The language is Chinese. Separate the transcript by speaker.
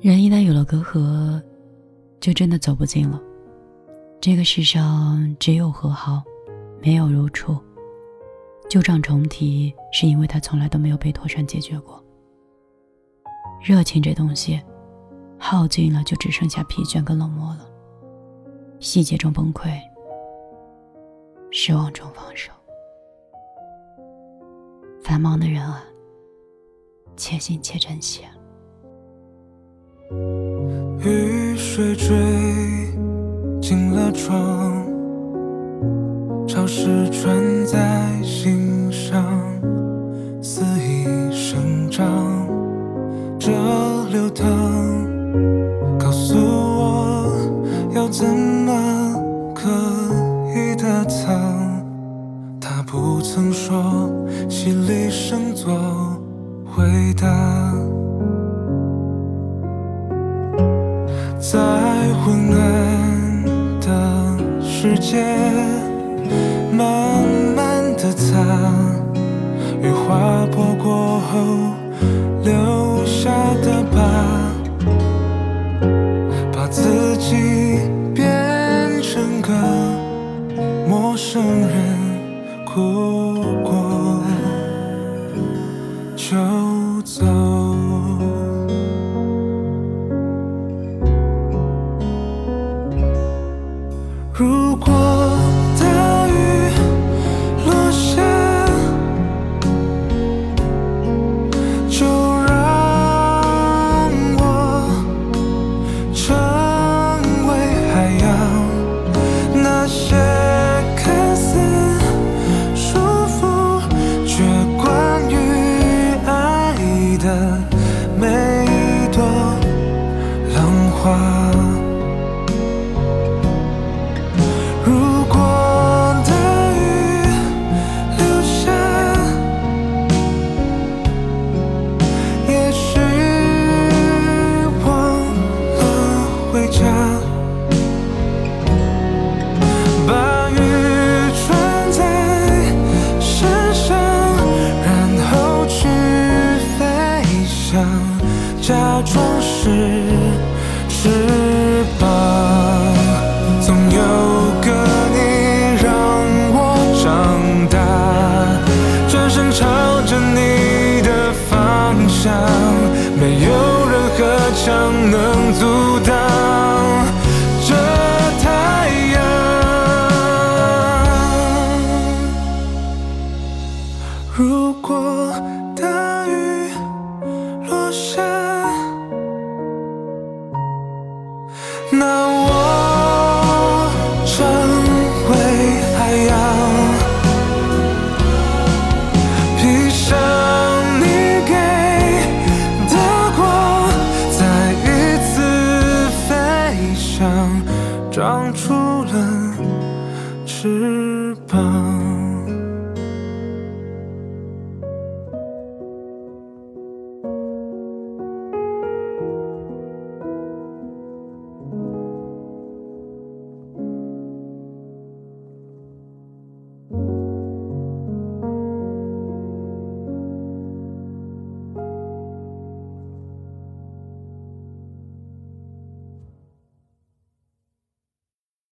Speaker 1: 人一旦有了隔阂，就真的走不近了。这个世上只有和好，没有如初。旧账重提，是因为它从来都没有被妥善解决过。热情这东西，耗尽了就只剩下疲倦跟冷漠了。细节中崩溃，失望中放手。繁忙的人啊，且行且珍惜。雨
Speaker 2: 水坠进了窗，潮湿穿在心上，肆意生长，这流淌，告诉我要怎么刻意的藏。他不曾说心里生做回答。昏暗的世界，慢慢的擦，雨划破过后留下的疤，把自己变成个陌生人，哭过就走。如果大雨落下，就让我成为海洋。那些看似束缚，却关于爱的每一朵浪花。翅膀总有个你让我长大转身朝着你的方向没有任何墙能阻挡。这太阳如果大长出了翅膀。